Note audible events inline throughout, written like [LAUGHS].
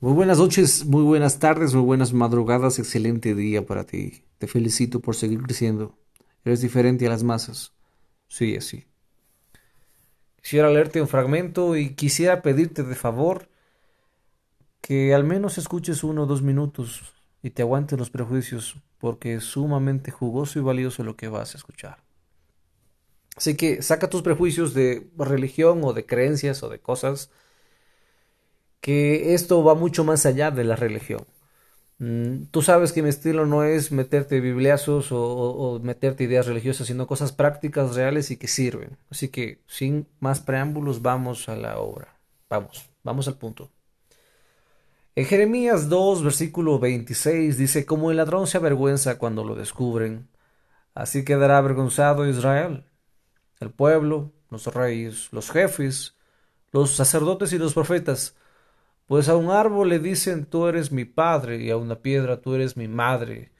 Muy buenas noches, muy buenas tardes, muy buenas madrugadas, excelente día para ti. Te felicito por seguir creciendo. Eres diferente a las masas. Sí, así. Quisiera leerte un fragmento y quisiera pedirte de favor que al menos escuches uno o dos minutos y te aguantes los prejuicios, porque es sumamente jugoso y valioso lo que vas a escuchar. Así que saca tus prejuicios de religión o de creencias o de cosas que esto va mucho más allá de la religión. Mm, tú sabes que mi estilo no es meterte bibliazos o, meterte ideas religiosas, sino cosas prácticas, reales y que sirven. Así que, sin más preámbulos, vamos a la obra. Vamos, vamos al punto. En Jeremías 2, versículo 26 dice, como el ladrón se avergüenza cuando lo descubren, así quedará avergonzado Israel, el pueblo, los reyes, los jefes, los sacerdotes y los profetas, pues a un árbol le dicen tú eres mi padre y a una piedra tú eres mi madre.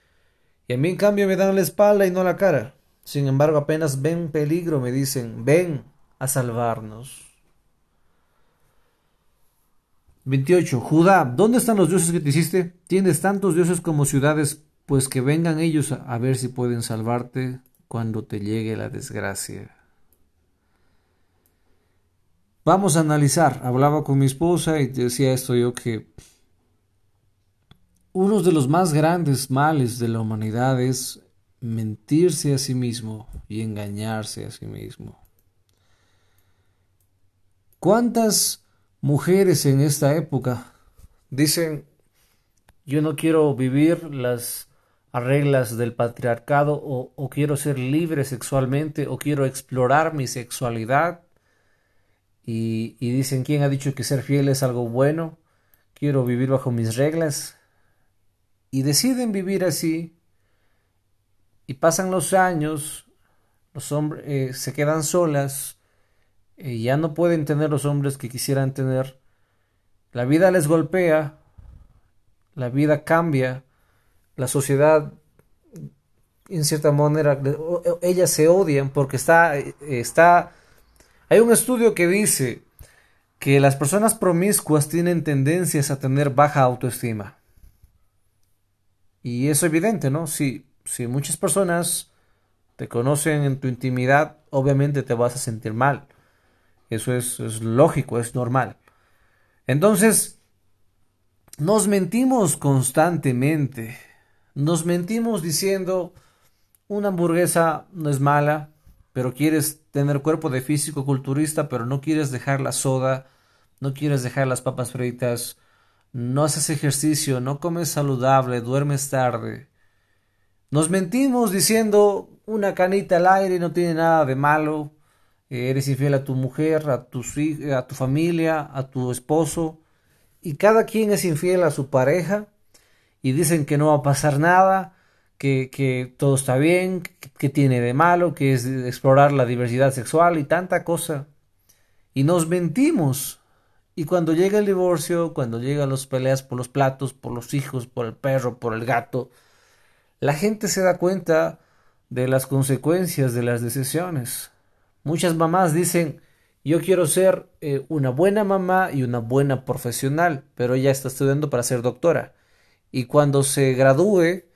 Y a mí en cambio me dan la espalda y no la cara. Sin embargo apenas ven peligro me dicen ven a salvarnos. 28. Judá, ¿dónde están los dioses que te hiciste? Tienes tantos dioses como ciudades, pues que vengan ellos a ver si pueden salvarte cuando te llegue la desgracia. Vamos a analizar. Hablaba con mi esposa y decía esto yo que uno de los más grandes males de la humanidad es mentirse a sí mismo y engañarse a sí mismo. ¿Cuántas mujeres en esta época dicen yo no quiero vivir las reglas del patriarcado o, o quiero ser libre sexualmente o quiero explorar mi sexualidad y, dicen, ¿quién ha dicho que ser fiel es algo bueno? Quiero vivir bajo mis reglas. Y deciden vivir así. Y pasan los años, los hombres eh, se quedan solas, y ya no pueden tener los hombres que quisieran tener. La vida les golpea, la vida cambia, la sociedad en cierta manera ellas se odian porque está está hay un estudio que dice que las personas promiscuas tienen tendencias a tener baja autoestima. Y es evidente, ¿no? Si, si muchas personas te conocen en tu intimidad, obviamente te vas a sentir mal. Eso es, es lógico, es normal. Entonces, nos mentimos constantemente. Nos mentimos diciendo, una hamburguesa no es mala, pero quieres tener cuerpo de físico culturista, pero no quieres dejar la soda, no quieres dejar las papas fritas, no haces ejercicio, no comes saludable, duermes tarde. Nos mentimos diciendo una canita al aire no tiene nada de malo, eres infiel a tu mujer, a tu, a tu familia, a tu esposo, y cada quien es infiel a su pareja, y dicen que no va a pasar nada, que, todo está bien, que, tiene de malo, que es explorar la diversidad sexual y tanta cosa. Y nos mentimos. Y cuando llega el divorcio, cuando llegan las peleas por los platos, por los hijos, por el perro, por el gato, la gente se da cuenta de las consecuencias de las decisiones. Muchas mamás dicen, yo quiero ser eh, una buena mamá y una buena profesional, pero ella está estudiando para ser doctora. Y cuando se gradúe,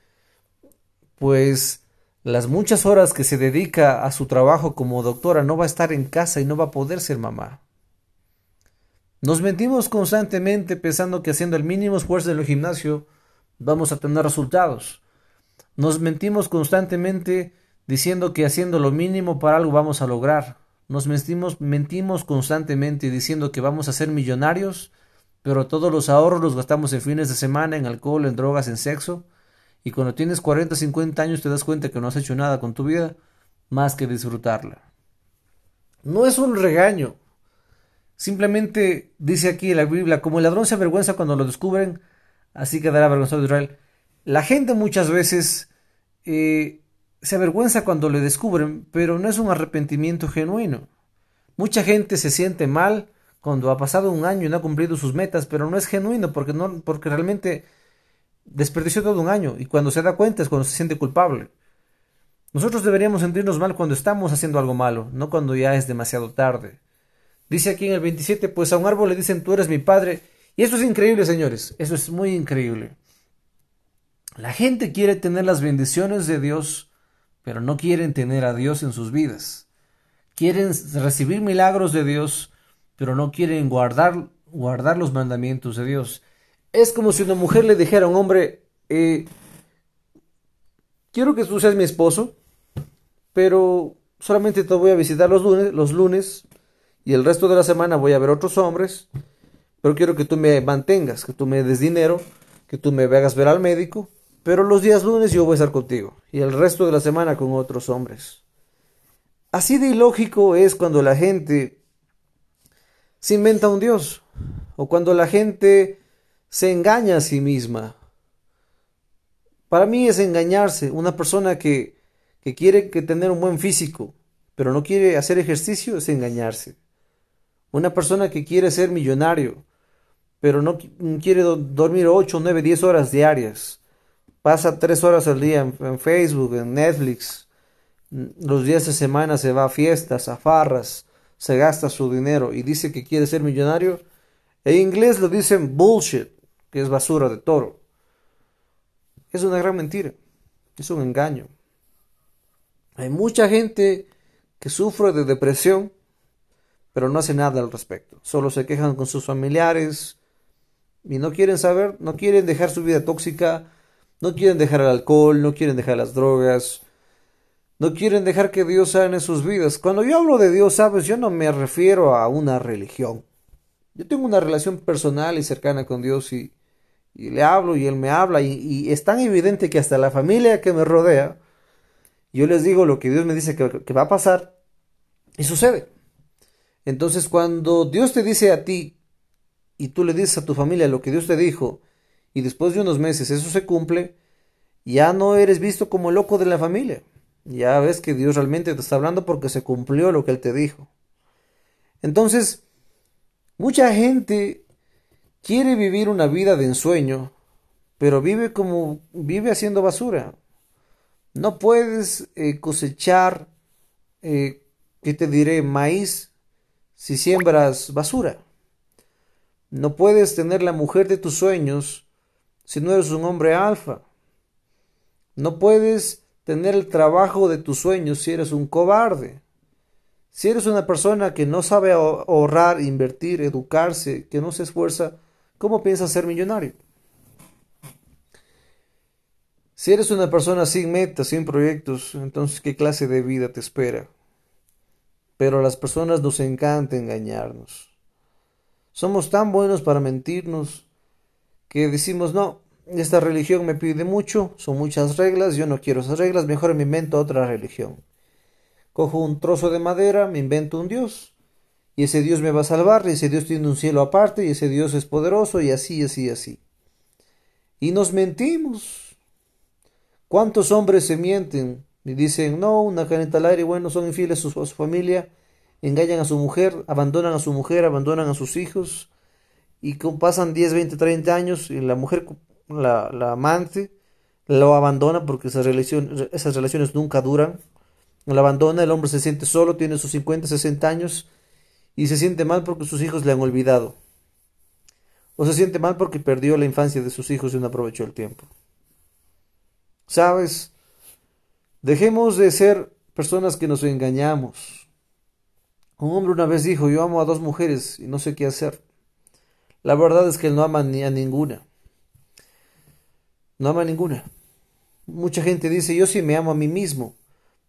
pues las muchas horas que se dedica a su trabajo como doctora no va a estar en casa y no va a poder ser mamá. Nos mentimos constantemente pensando que haciendo el mínimo esfuerzo en el gimnasio vamos a tener resultados. Nos mentimos constantemente diciendo que haciendo lo mínimo para algo vamos a lograr. Nos mentimos, mentimos constantemente diciendo que vamos a ser millonarios, pero todos los ahorros los gastamos en fines de semana, en alcohol, en drogas, en sexo y cuando tienes 40, 50 años te das cuenta que no has hecho nada con tu vida más que disfrutarla. No es un regaño. Simplemente dice aquí en la Biblia, como el ladrón se avergüenza cuando lo descubren, así quedará avergonzado de Israel. La gente muchas veces eh, se avergüenza cuando le descubren, pero no es un arrepentimiento genuino. Mucha gente se siente mal cuando ha pasado un año y no ha cumplido sus metas, pero no es genuino porque, no, porque realmente desperdició todo un año y cuando se da cuenta es cuando se siente culpable. Nosotros deberíamos sentirnos mal cuando estamos haciendo algo malo, no cuando ya es demasiado tarde. Dice aquí en el 27, pues a un árbol le dicen tú eres mi padre Y eso es increíble, señores, eso es muy increíble. La gente quiere tener las bendiciones de Dios, pero no quieren tener a Dios en sus vidas. Quieren recibir milagros de Dios, pero no quieren guardar, guardar los mandamientos de Dios. Es como si una mujer le dijera a un hombre, eh, quiero que tú seas mi esposo, pero solamente te voy a visitar los lunes, los lunes y el resto de la semana voy a ver otros hombres, pero quiero que tú me mantengas, que tú me des dinero, que tú me hagas ver al médico, pero los días lunes yo voy a estar contigo y el resto de la semana con otros hombres. Así de ilógico es cuando la gente se inventa un Dios o cuando la gente se engaña a sí misma. Para mí es engañarse. Una persona que, que quiere que tener un buen físico, pero no quiere hacer ejercicio, es engañarse. Una persona que quiere ser millonario, pero no quiere dormir 8, 9, 10 horas diarias. Pasa 3 horas al día en, Facebook, en Netflix. Los días de semana se va a fiestas, a farras, se gasta su dinero y dice que quiere ser millonario. En inglés lo dicen bullshit, que es basura de toro. Es una gran mentira, es un engaño. Hay mucha gente que sufre de depresión pero no hace nada al respecto. Solo se quejan con sus familiares y no quieren saber, no quieren dejar su vida tóxica, no quieren dejar el alcohol, no quieren dejar las drogas, no quieren dejar que Dios sane sus vidas. Cuando yo hablo de Dios, sabes, yo no me refiero a una religión. Yo tengo una relación personal y cercana con Dios y, le hablo y Él me habla y, es tan evidente que hasta la familia que me rodea, yo les digo lo que Dios me dice que va a pasar y sucede. Entonces cuando Dios te dice a ti y tú le dices a tu familia lo que Dios te dijo y después de unos meses eso se cumple, ya no eres visto como el loco de la familia. Ya ves que Dios realmente te está hablando porque se cumplió lo que Él te dijo. Entonces, mucha gente quiere vivir una vida de ensueño, pero vive como vive haciendo basura. No puedes eh, cosechar, eh, ¿qué te diré? Maíz si siembras basura. No puedes tener la mujer de tus sueños si no eres un hombre alfa. No puedes tener el trabajo de tus sueños si eres un cobarde. Si eres una persona que no sabe ahorrar, invertir, educarse, que no se esfuerza, ¿cómo piensas ser millonario? Si eres una persona sin metas, sin proyectos, entonces ¿qué clase de vida te espera? pero a las personas nos encanta engañarnos. Somos tan buenos para mentirnos que decimos, no, esta religión me pide mucho, son muchas reglas, yo no quiero esas reglas, mejor me invento otra religión. Cojo un trozo de madera, me invento un Dios, y ese Dios me va a salvar, y ese Dios tiene un cielo aparte, y ese Dios es poderoso, y así, así, así. Y nos mentimos. ¿Cuántos hombres se mienten y dicen, no, una caneta al aire, bueno, son infieles a su, familia, engañan a su mujer, abandonan a su mujer, abandonan a sus hijos, y pasan 10, 20, 30 años y la mujer, la, la amante, lo abandona porque esas relaciones, esas relaciones nunca duran. Lo abandona, el hombre se siente solo, tiene sus 50, 60 años y se siente mal porque sus hijos le han olvidado. O se siente mal porque perdió la infancia de sus hijos y no aprovechó el tiempo. ¿Sabes? Dejemos de ser personas que nos engañamos. Un hombre una vez dijo, yo amo a dos mujeres y no sé qué hacer. La verdad es que él no ama ni a ninguna. No ama a ninguna. Mucha gente dice, yo sí me amo a mí mismo,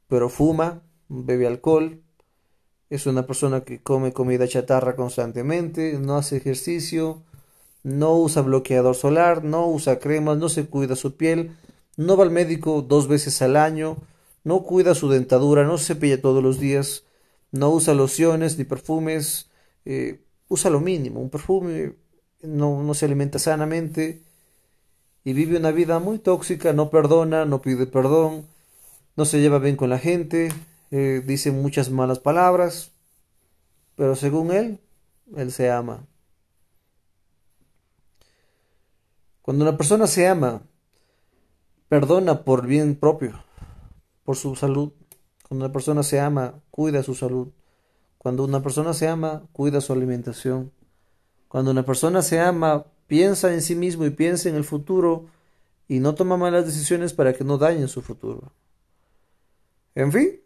pero fuma, bebe alcohol, es una persona que come comida chatarra constantemente, no hace ejercicio, no usa bloqueador solar, no usa cremas, no se cuida su piel, no va al médico dos veces al año, no cuida su dentadura, no se cepilla todos los días, no usa lociones ni perfumes, eh, usa lo mínimo, un perfume, no, no se alimenta sanamente y vive una vida muy tóxica, no perdona, no pide perdón, no se lleva bien con la gente, eh, dice muchas malas palabras, pero según él, él se ama. Cuando una persona se ama, perdona por bien propio, por su salud. Cuando una persona se ama, cuida su salud. Cuando una persona se ama, cuida su alimentación. Cuando una persona se ama, piensa en sí mismo y piensa en el futuro y no toma malas decisiones para que no dañen su futuro. En fin,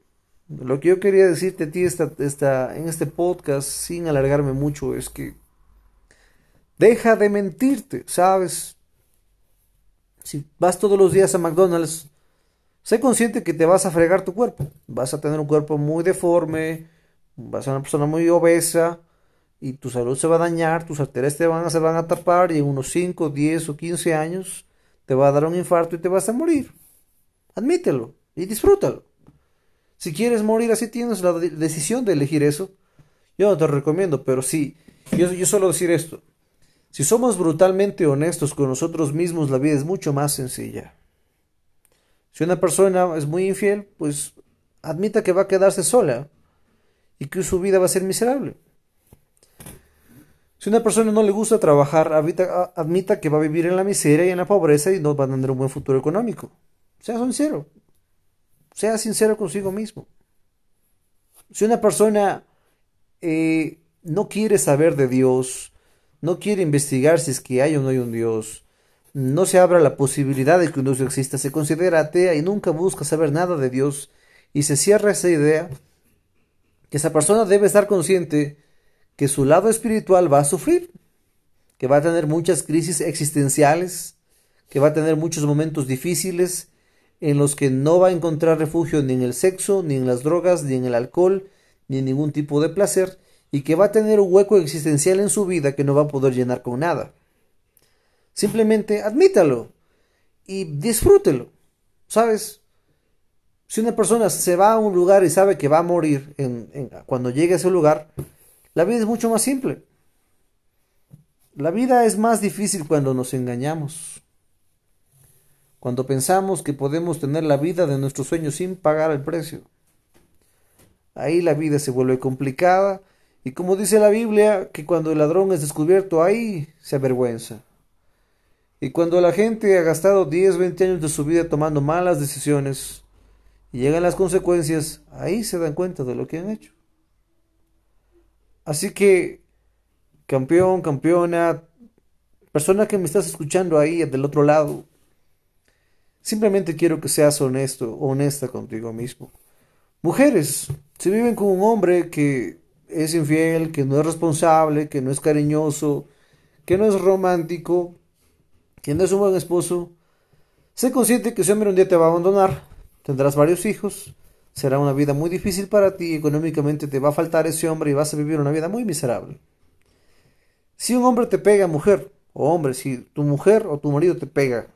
lo que yo quería decirte a ti esta, en este podcast, sin alargarme mucho, es que deja de mentirte, ¿sabes? Si vas todos los días a McDonald's, sé consciente que te vas a fregar tu cuerpo. Vas a tener un cuerpo muy deforme, vas a ser una persona muy obesa y tu salud se va a dañar, tus arterias te van, se van a tapar y en unos 5, 10 o 15 años te va a dar un infarto y te vas a morir. Admítelo y disfrútalo. Si quieres morir así, tienes la decisión de elegir eso. Yo no te recomiendo, pero sí, yo, yo solo decir esto. Si somos brutalmente honestos con nosotros mismos, la vida es mucho más sencilla. Si una persona es muy infiel, pues admita que va a quedarse sola y que su vida va a ser miserable. Si una persona no le gusta trabajar, admita, que va a vivir en la miseria y en la pobreza y no va a tener un buen futuro económico. Sea sincero. Sea sincero consigo mismo. Si una persona eh, no quiere saber de Dios, no quiere investigar si es que hay o no hay un Dios, no se abra la posibilidad de que un Dios exista, se considera atea y nunca busca saber nada de Dios y se cierra esa idea, que esa persona debe estar consciente que su lado espiritual va a sufrir, que va a tener muchas crisis existenciales, que va a tener muchos momentos difíciles, en los que no va a encontrar refugio ni en el sexo, ni en las drogas, ni en el alcohol, ni en ningún tipo de placer, y que va a tener un hueco existencial en su vida que no va a poder llenar con nada. Simplemente admítalo y disfrútelo. ¿Sabes? Si una persona se va a un lugar y sabe que va a morir cuando llegue a ese lugar, la vida es mucho más simple. La vida es más difícil cuando nos engañamos cuando pensamos que podemos tener la vida de nuestros sueños sin pagar el precio. Ahí la vida se vuelve complicada y como dice la Biblia, que cuando el ladrón es descubierto, ahí se avergüenza. Y cuando la gente ha gastado 10, 20 años de su vida tomando malas decisiones y llegan las consecuencias, ahí se dan cuenta de lo que han hecho. Así que, campeón, campeona, persona que me estás escuchando ahí del otro lado, Simplemente quiero que seas honesto, honesta contigo mismo. Mujeres, si viven con un hombre que es infiel, que no es responsable, que no es cariñoso, que no es romántico, que no es un buen esposo, sé consciente que ese hombre un día te va a abandonar, tendrás varios hijos, será una vida muy difícil para ti, económicamente te va a faltar ese hombre y vas a vivir una vida muy miserable. Si un hombre te pega, mujer, o hombre, si tu mujer o tu marido te pega,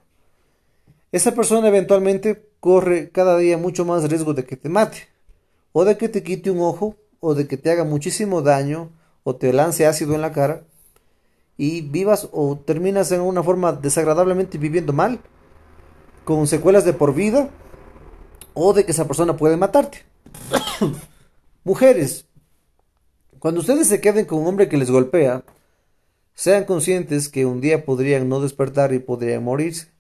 esa persona eventualmente corre cada día mucho más riesgo de que te mate, o de que te quite un ojo, o de que te haga muchísimo daño, o te lance ácido en la cara, y vivas o terminas en una forma desagradablemente viviendo mal, con secuelas de por vida, o de que esa persona puede matarte. [COUGHS] Mujeres, cuando ustedes se queden con un hombre que les golpea, sean conscientes que un día podrían no despertar y podrían morirse.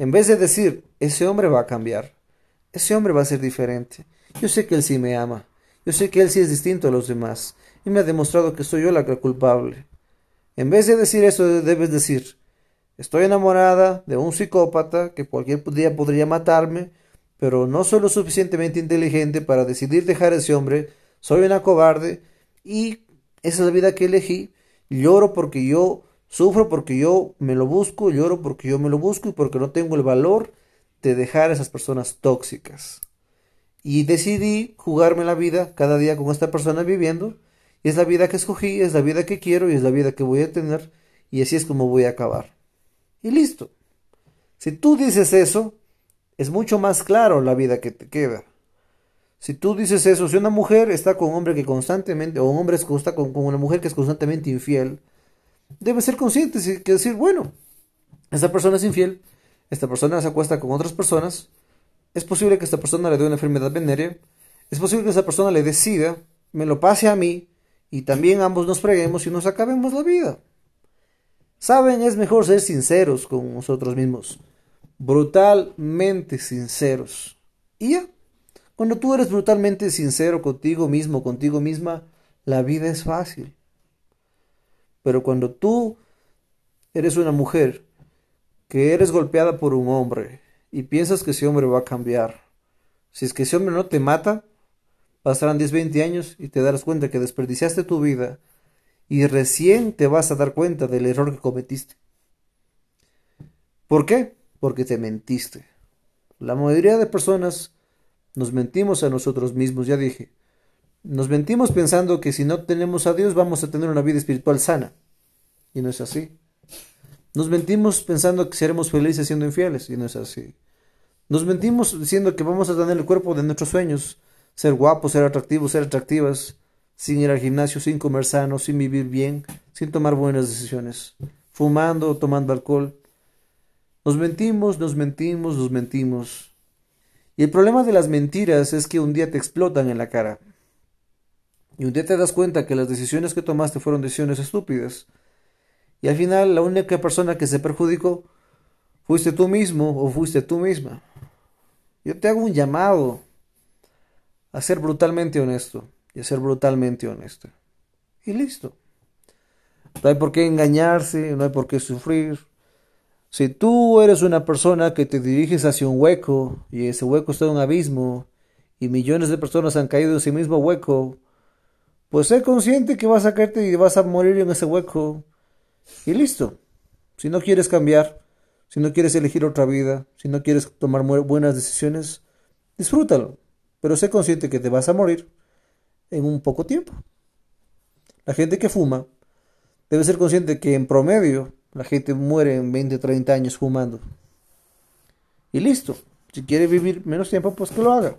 En vez de decir, ese hombre va a cambiar, ese hombre va a ser diferente, yo sé que él sí me ama, yo sé que él sí es distinto a los demás, y me ha demostrado que soy yo la culpable. En vez de decir eso, debes decir, estoy enamorada de un psicópata que cualquier día podría matarme, pero no soy lo suficientemente inteligente para decidir dejar a ese hombre, soy una cobarde, y esa es la vida que elegí, lloro porque yo Sufro porque yo me lo busco, lloro porque yo me lo busco y porque no tengo el valor de dejar a esas personas tóxicas. Y decidí jugarme la vida cada día con esta persona viviendo. Y es la vida que escogí, es la vida que quiero y es la vida que voy a tener. Y así es como voy a acabar. Y listo. Si tú dices eso, es mucho más claro la vida que te queda. Si tú dices eso, si una mujer está con un hombre que constantemente, o un hombre está con, con una mujer que es constantemente infiel, debe ser consciente y decir, bueno, esta persona es infiel, esta persona se acuesta con otras personas, es posible que esta persona le dé una enfermedad venérea, es posible que esa persona le decida, me lo pase a mí, y también ambos nos freguemos y nos acabemos la vida. Saben, es mejor ser sinceros con nosotros mismos, brutalmente sinceros. Y ya, cuando tú eres brutalmente sincero contigo mismo, contigo misma, la vida es fácil. Pero cuando tú eres una mujer que eres golpeada por un hombre y piensas que ese hombre va a cambiar, si es que ese hombre no te mata, pasarán 10, 20 años y te darás cuenta que desperdiciaste tu vida y recién te vas a dar cuenta del error que cometiste. ¿Por qué? Porque te mentiste. La mayoría de personas nos mentimos a nosotros mismos, ya dije. Nos mentimos pensando que si no tenemos a Dios vamos a tener una vida espiritual sana. Y no es así. Nos mentimos pensando que seremos felices siendo infieles. Y no es así. Nos mentimos diciendo que vamos a tener el cuerpo de nuestros sueños. Ser guapos, ser atractivos, ser atractivas. Sin ir al gimnasio, sin comer sano, sin vivir bien, sin tomar buenas decisiones. Fumando, tomando alcohol, nos mentimos, nos mentimos, nos mentimos. Y el problema de las mentiras es que un día te explotan en la cara. Y un día te das cuenta que las decisiones que tomaste fueron decisiones estúpidas. Y al final la única persona que se perjudicó fuiste tú mismo o fuiste tú misma. Yo te hago un llamado a ser brutalmente honesto y a ser brutalmente honesto. Y listo. No hay por qué engañarse, no hay por qué sufrir, si tú eres una persona que te diriges hacia un hueco y ese hueco está en un abismo y millones de personas han caído en ese mismo hueco, pues sé consciente que vas a caerte y vas a morir en ese hueco. Y listo. Si no quieres cambiar, si no quieres elegir otra vida, si no quieres tomar buenas decisiones, disfrútalo. Pero sé consciente que te vas a morir en un poco tiempo. La gente que fuma debe ser consciente que en promedio la gente muere en 20, 30 años fumando. Y listo. Si quiere vivir menos tiempo, pues que lo haga.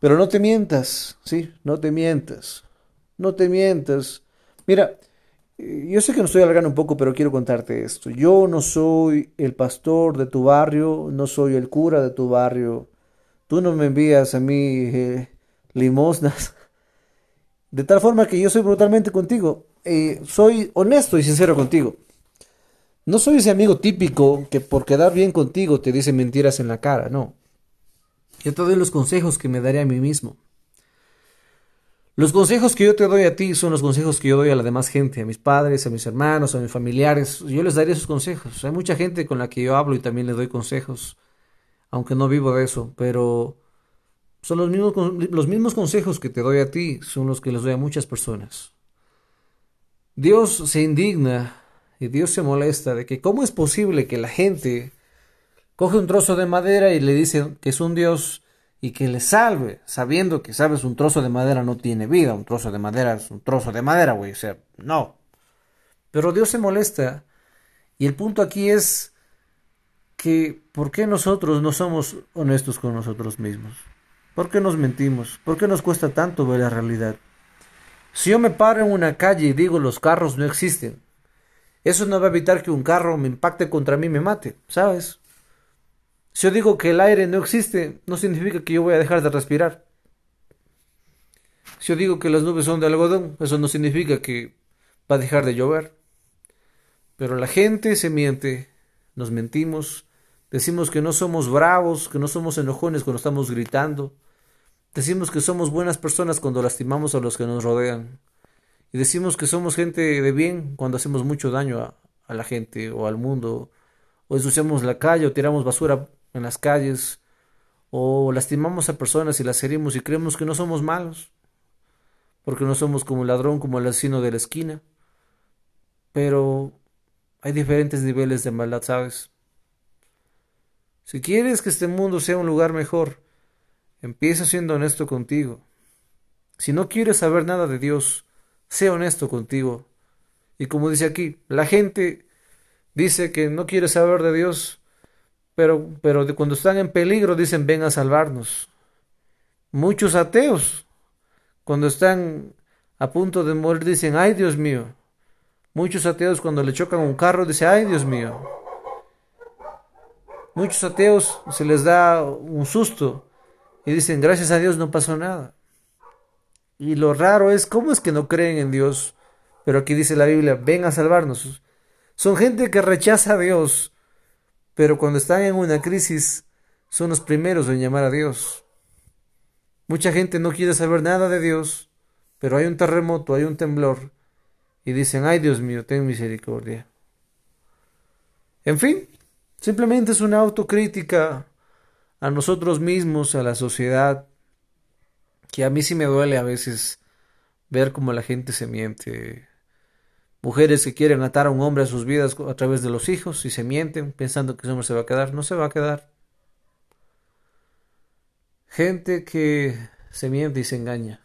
Pero no te mientas, ¿sí? No te mientas. No te mientas. Mira, yo sé que no estoy alargando un poco, pero quiero contarte esto. Yo no soy el pastor de tu barrio, no soy el cura de tu barrio. Tú no me envías a mí eh, limosnas. [LAUGHS] De tal forma que yo soy brutalmente contigo. Eh, soy honesto y sincero contigo. No soy ese amigo típico que por quedar bien contigo te dice mentiras en la cara, no. Yo te doy los consejos que me daré a mí mismo. Los consejos que yo te doy a ti son los consejos que yo doy a la demás gente, a mis padres, a mis hermanos, a mis familiares. Yo les daré esos consejos. Hay mucha gente con la que yo hablo y también les doy consejos, aunque no vivo de eso, pero son los mismos, los mismos consejos que te doy a ti, son los que les doy a muchas personas. Dios se indigna y Dios se molesta de que cómo es posible que la gente coge un trozo de madera y le dice que es un Dios y que le salve, sabiendo que, sabes, un trozo de madera no tiene vida, un trozo de madera es un trozo de madera, güey, o sea, no. Pero Dios se molesta y el punto aquí es que ¿por qué nosotros no somos honestos con nosotros mismos? ¿Por qué nos mentimos? ¿Por qué nos cuesta tanto ver la realidad? Si yo me paro en una calle y digo los carros no existen, eso no va a evitar que un carro me impacte contra mí y me mate, ¿sabes? Si yo digo que el aire no existe, no significa que yo voy a dejar de respirar. Si yo digo que las nubes son de algodón, eso no significa que va a dejar de llover. Pero la gente se miente, nos mentimos, decimos que no somos bravos, que no somos enojones cuando estamos gritando, Decimos que somos buenas personas cuando lastimamos a los que nos rodean. Y decimos que somos gente de bien cuando hacemos mucho daño a, a la gente o al mundo. O ensuciamos la calle o tiramos basura en las calles. O lastimamos a personas y las herimos y creemos que no somos malos. Porque no somos como el ladrón, como el asesino de la esquina. Pero hay diferentes niveles de maldad, ¿sabes? Si quieres que este mundo sea un lugar mejor, Empieza siendo honesto contigo. Si no quieres saber nada de Dios, sé honesto contigo. Y como dice aquí, la gente dice que no quiere saber de Dios, pero, pero cuando están en peligro dicen ven a salvarnos. Muchos ateos, cuando están a punto de morir, dicen ay Dios mío. Muchos ateos cuando le chocan un carro dicen ay Dios mío. Muchos ateos se les da un susto y dicen, gracias a Dios no pasó nada. Y lo raro es, ¿cómo es que no creen en Dios? Pero aquí dice la Biblia, ven a salvarnos. Son gente que rechaza a Dios, pero cuando están en una crisis son los primeros en llamar a Dios. Mucha gente no quiere saber nada de Dios, pero hay un terremoto, hay un temblor, y dicen, ay Dios mío, ten misericordia. En fin, simplemente es una autocrítica a nosotros mismos, a la sociedad, que a mí sí me duele a veces ver cómo la gente se miente. Mujeres que quieren atar a un hombre a sus vidas a través de los hijos y se mienten pensando que ese hombre se va a quedar. No se va a quedar. Gente que se miente y se engaña.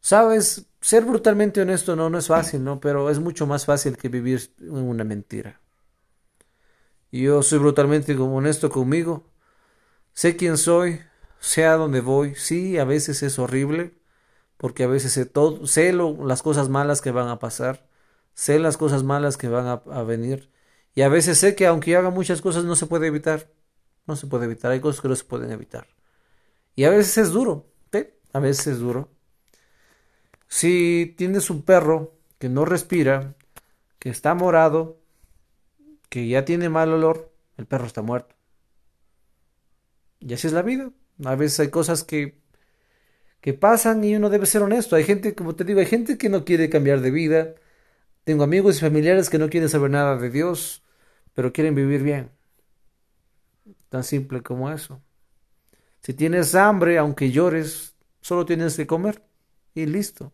Sabes, ser brutalmente honesto no, no es fácil, ¿no? Pero es mucho más fácil que vivir en una mentira. Y yo soy brutalmente honesto conmigo. Sé quién soy, sé a dónde voy. Sí, a veces es horrible, porque a veces sé, todo, sé las cosas malas que van a pasar, sé las cosas malas que van a, venir. Y a veces sé que aunque haga muchas cosas no se puede evitar. No se puede evitar, hay cosas que no se pueden evitar. Y a veces es duro. A veces es duro. Si tienes un perro que no respira, que está morado, que ya tiene mal olor, el perro está muerto. Y así es la vida. A veces hay cosas que, que pasan y uno debe ser honesto. Hay gente, como te digo, hay gente que no quiere cambiar de vida. Tengo amigos y familiares que no quieren saber nada de Dios, pero quieren vivir bien. Tan simple como eso. Si tienes hambre, aunque llores, solo tienes que comer y listo.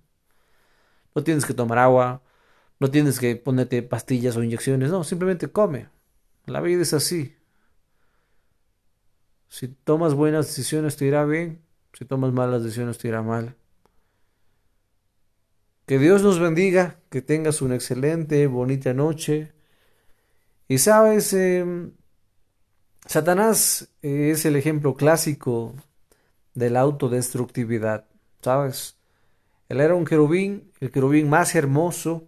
No tienes que tomar agua, no tienes que ponerte pastillas o inyecciones, no, simplemente come. La vida es así. Si tomas buenas decisiones te irá bien, si tomas malas decisiones te irá mal. Que Dios nos bendiga, que tengas una excelente, bonita noche. Y sabes, em, Satanás es el ejemplo clásico de la autodestructividad, ¿sabes? Él era un querubín, el querubín más hermoso.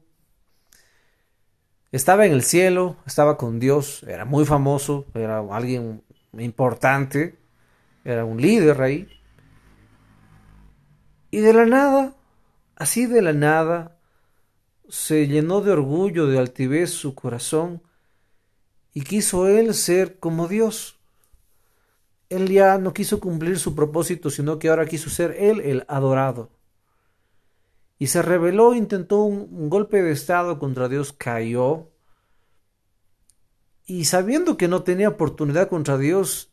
Estaba en el cielo, estaba con Dios, era muy famoso, era alguien importante, era un líder ahí. Y de la nada, así de la nada, se llenó de orgullo, de altivez su corazón y quiso él ser como Dios. Él ya no quiso cumplir su propósito, sino que ahora quiso ser él el adorado. Y se rebeló, intentó un, golpe de estado contra Dios, cayó. Y sabiendo que no tenía oportunidad contra Dios,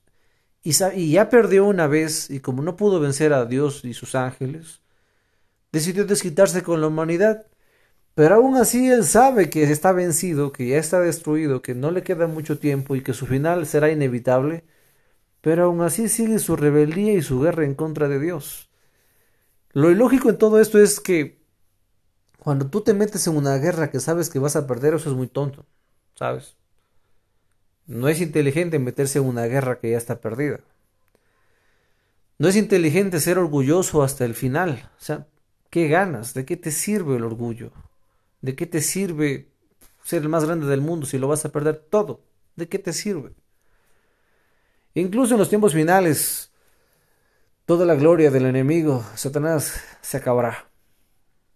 y, ya perdió una vez, y como no pudo vencer a Dios y sus ángeles, decidió desquitarse con la humanidad pero aún así él sabe que está vencido, que ya está destruido, que no le queda mucho tiempo y que su final será inevitable, pero aún así sigue su rebeldía y su guerra en contra de Dios. Lo ilógico en todo esto es que cuando tú te metes en una guerra que sabes que vas a perder, eso es muy tonto, ¿sabes? No es inteligente meterse en una guerra que ya está perdida. No es inteligente ser orgulloso hasta el final. O sea, ¿qué ganas? ¿De qué te sirve el orgullo? ¿De qué te sirve ser el más grande del mundo si lo vas a perder todo? ¿De qué te sirve? Incluso en los tiempos finales, toda la gloria del enemigo, Satanás, se acabará.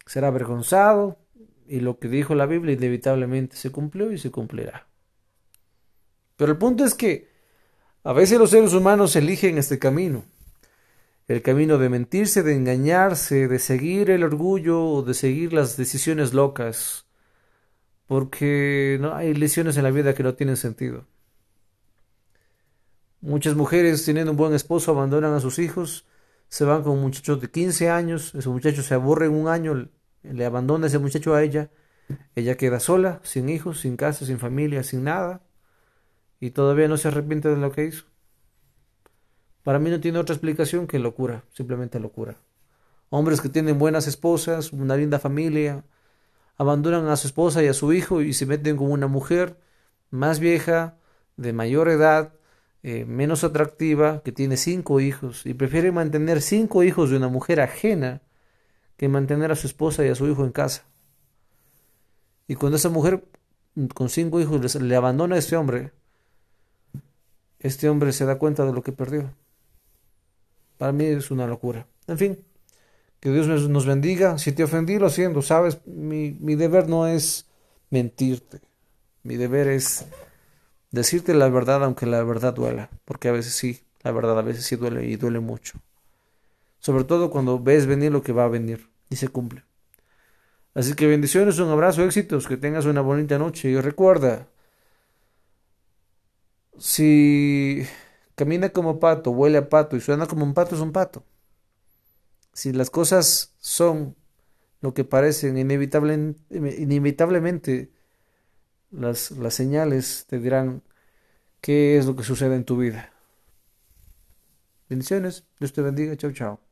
Será avergonzado y lo que dijo la Biblia inevitablemente se cumplió y se cumplirá. Pero el punto es que a veces los seres humanos eligen este camino. El camino de mentirse, de engañarse, de seguir el orgullo o de seguir las decisiones locas, porque no hay lesiones en la vida que no tienen sentido. Muchas mujeres teniendo un buen esposo abandonan a sus hijos, se van con un muchacho de 15 años, ese muchacho se aburre en un año, le abandona ese muchacho a ella, ella queda sola, sin hijos, sin casa, sin familia, sin nada, y todavía no se arrepiente de lo que hizo. Para mí no tiene otra explicación que locura, simplemente locura. Hombres que tienen buenas esposas, una linda familia, abandonan a su esposa y a su hijo y se meten con una mujer más vieja, de mayor edad, eh, menos atractiva, que tiene cinco hijos y prefiere mantener cinco hijos de una mujer ajena que mantener a su esposa y a su hijo en casa. Y cuando esa mujer con cinco hijos le abandona a este hombre, este hombre se da cuenta de lo que perdió. Para mí es una locura. En fin, que Dios nos bendiga. Si te ofendí, lo siento, sabes, mi, mi deber no es mentirte. Mi deber es decirte la verdad aunque la verdad duela, porque a veces sí, la verdad a veces sí duele y duele mucho. Sobre todo cuando ves venir lo que va a venir y se cumple. Así que bendiciones, un abrazo, éxitos, que tengas una bonita noche y recuerda, si camina como pato, huele a pato y suena como un pato, es un pato. Si las cosas son lo que parecen inevitable, inevitablemente, las, las señales te dirán qué es lo que sucede en tu vida. Bendiciones, Dios te bendiga, chao, chao.